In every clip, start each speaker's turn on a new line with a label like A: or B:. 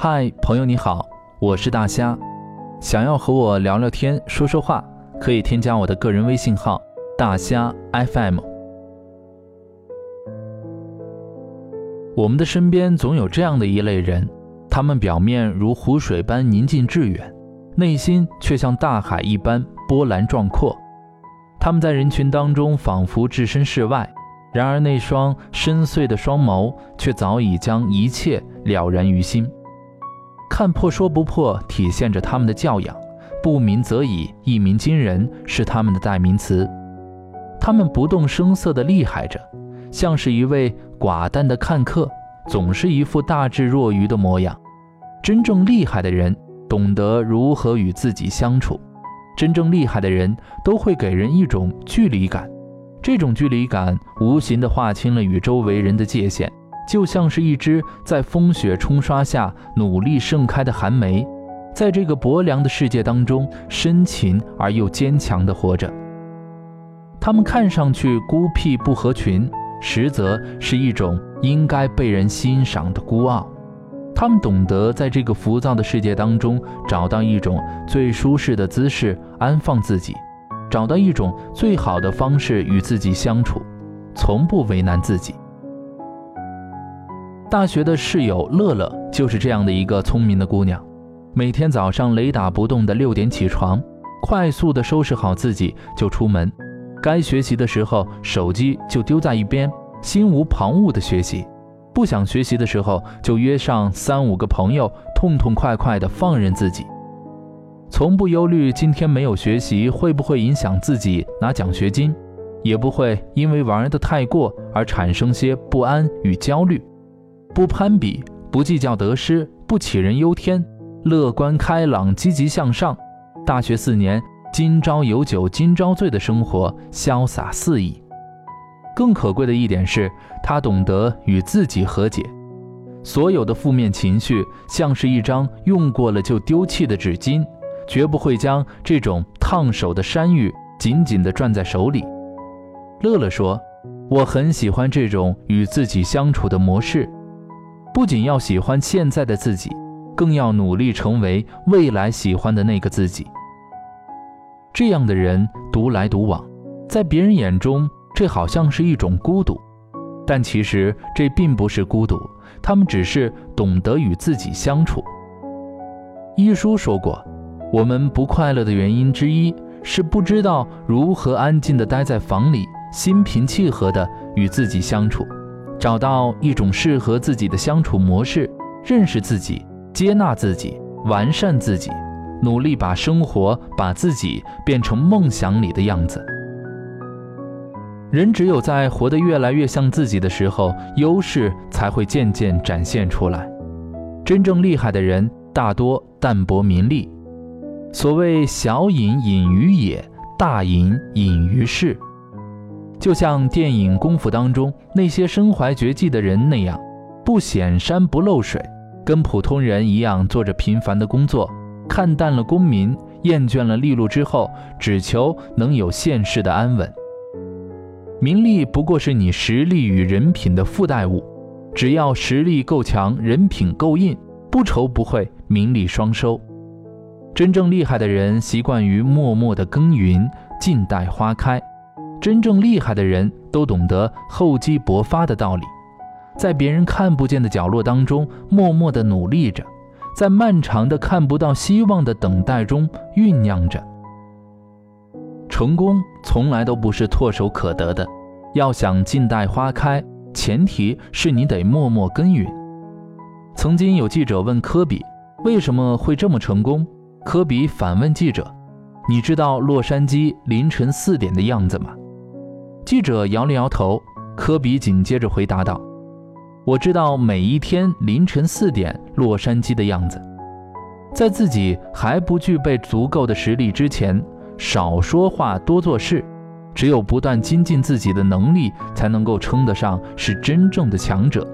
A: 嗨，朋友你好，我是大虾。想要和我聊聊天、说说话，可以添加我的个人微信号“大虾 FM”。我们的身边总有这样的一类人，他们表面如湖水般宁静致远，内心却像大海一般波澜壮阔。他们在人群当中仿佛置身事外，然而那双深邃的双眸却早已将一切了然于心。看破说不破，体现着他们的教养；不鸣则已，一鸣惊人，是他们的代名词。他们不动声色地厉害着，像是一位寡淡的看客，总是一副大智若愚的模样。真正厉害的人，懂得如何与自己相处。真正厉害的人都会给人一种距离感，这种距离感无形地划清了与周围人的界限。就像是一只在风雪冲刷下努力盛开的寒梅，在这个薄凉的世界当中，深情而又坚强地活着。他们看上去孤僻不合群，实则是一种应该被人欣赏的孤傲。他们懂得在这个浮躁的世界当中，找到一种最舒适的姿势安放自己，找到一种最好的方式与自己相处，从不为难自己。大学的室友乐乐就是这样的一个聪明的姑娘，每天早上雷打不动的六点起床，快速的收拾好自己就出门，该学习的时候手机就丢在一边，心无旁骛的学习；不想学习的时候就约上三五个朋友，痛痛快快的放任自己，从不忧虑今天没有学习会不会影响自己拿奖学金，也不会因为玩的太过而产生些不安与焦虑。不攀比，不计较得失，不杞人忧天，乐观开朗，积极向上。大学四年，今朝有酒今朝醉的生活，潇洒肆意。更可贵的一点是，他懂得与自己和解。所有的负面情绪，像是一张用过了就丢弃的纸巾，绝不会将这种烫手的山芋紧紧地攥在手里。乐乐说：“我很喜欢这种与自己相处的模式。”不仅要喜欢现在的自己，更要努力成为未来喜欢的那个自己。这样的人独来独往，在别人眼中，这好像是一种孤独，但其实这并不是孤独，他们只是懂得与自己相处。一书说过，我们不快乐的原因之一是不知道如何安静地待在房里，心平气和地与自己相处。找到一种适合自己的相处模式，认识自己，接纳自己，完善自己，努力把生活、把自己变成梦想里的样子。人只有在活得越来越像自己的时候，优势才会渐渐展现出来。真正厉害的人，大多淡泊名利。所谓“小隐隐于野，大隐隐于市”。就像电影《功夫》当中那些身怀绝技的人那样，不显山不漏水，跟普通人一样做着平凡的工作，看淡了功名，厌倦了利禄之后，只求能有现世的安稳。名利不过是你实力与人品的附带物，只要实力够强，人品够硬，不愁不会名利双收。真正厉害的人习惯于默默的耕耘，静待花开。真正厉害的人都懂得厚积薄发的道理，在别人看不见的角落当中默默地努力着，在漫长的看不到希望的等待中酝酿着。成功从来都不是唾手可得的，要想静待花开，前提是你得默默耕耘。曾经有记者问科比为什么会这么成功，科比反问记者：“你知道洛杉矶凌晨四点的样子吗？”记者摇了摇头，科比紧接着回答道：“我知道每一天凌晨四点洛杉矶的样子。在自己还不具备足够的实力之前，少说话，多做事。只有不断精进自己的能力，才能够称得上是真正的强者。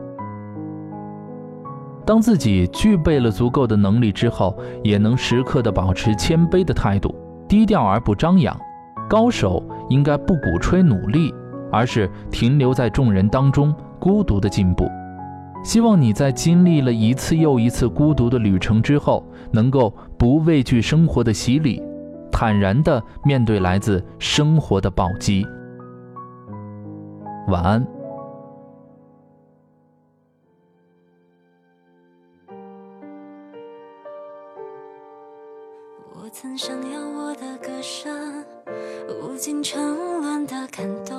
A: 当自己具备了足够的能力之后，也能时刻的保持谦卑的态度，低调而不张扬。”高手应该不鼓吹努力，而是停留在众人当中，孤独的进步。希望你在经历了一次又一次孤独的旅程之后，能够不畏惧生活的洗礼，坦然地面对来自生活的暴击。晚安。
B: 曾想要我的歌声无尽沉沦的感动，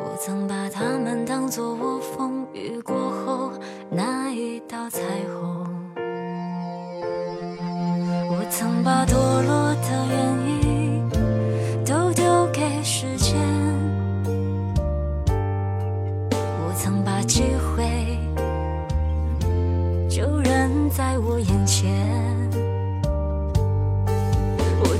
B: 我曾把他们当作我风雨过后那一道彩虹，我曾把堕落的原因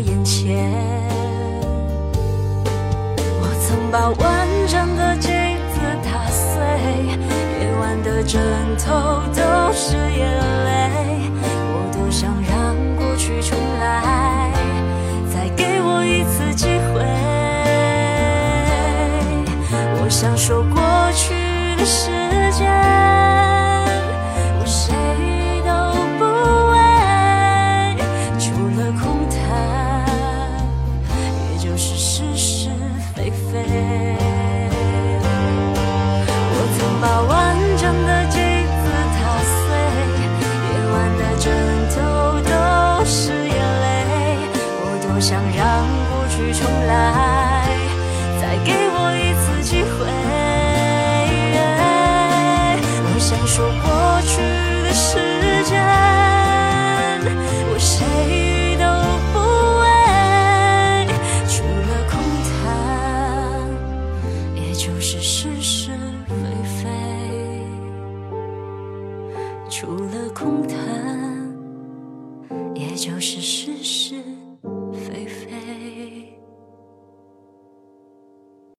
B: 眼前。我曾把完整的镜子打碎，夜晚的枕头都是眼泪，让过去重来，再给我一次机会。我想说过去的时间，我谁都不为，除了空谈，也就是是是非非。除了空谈，